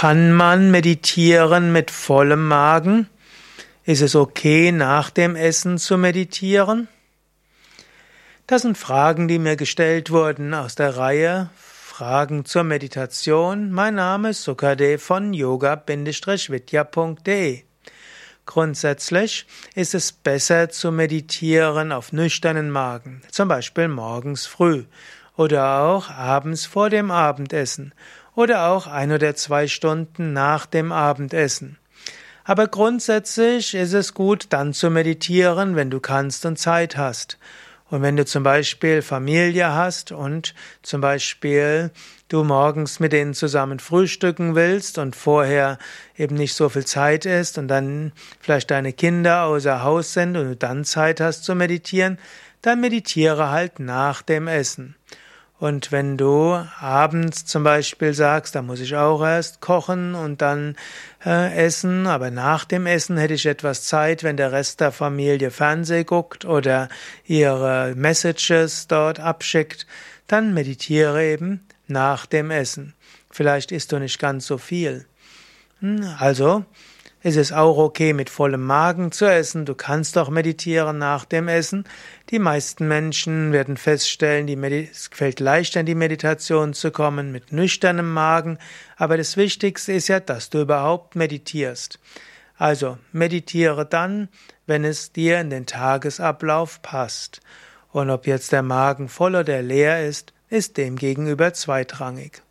Kann man meditieren mit vollem Magen? Ist es okay, nach dem Essen zu meditieren? Das sind Fragen, die mir gestellt wurden aus der Reihe Fragen zur Meditation. Mein Name ist Sukade von yoga-vidya.de. Grundsätzlich ist es besser zu meditieren auf nüchternen Magen, zum Beispiel morgens früh oder auch abends vor dem Abendessen oder auch ein oder zwei Stunden nach dem Abendessen. Aber grundsätzlich ist es gut, dann zu meditieren, wenn du kannst und Zeit hast. Und wenn du zum Beispiel Familie hast und zum Beispiel du morgens mit denen zusammen frühstücken willst und vorher eben nicht so viel Zeit ist und dann vielleicht deine Kinder außer Haus sind und du dann Zeit hast zu meditieren, dann meditiere halt nach dem Essen. Und wenn du abends zum Beispiel sagst, da muss ich auch erst kochen und dann äh, essen, aber nach dem Essen hätte ich etwas Zeit, wenn der Rest der Familie Fernseh guckt oder ihre Messages dort abschickt, dann meditiere eben nach dem Essen. Vielleicht isst du nicht ganz so viel. Hm, also, es ist auch okay, mit vollem Magen zu essen. Du kannst auch meditieren nach dem Essen. Die meisten Menschen werden feststellen, es fällt leichter in die Meditation zu kommen mit nüchternem Magen. Aber das Wichtigste ist ja, dass du überhaupt meditierst. Also meditiere dann, wenn es dir in den Tagesablauf passt. Und ob jetzt der Magen voll oder leer ist, ist demgegenüber zweitrangig.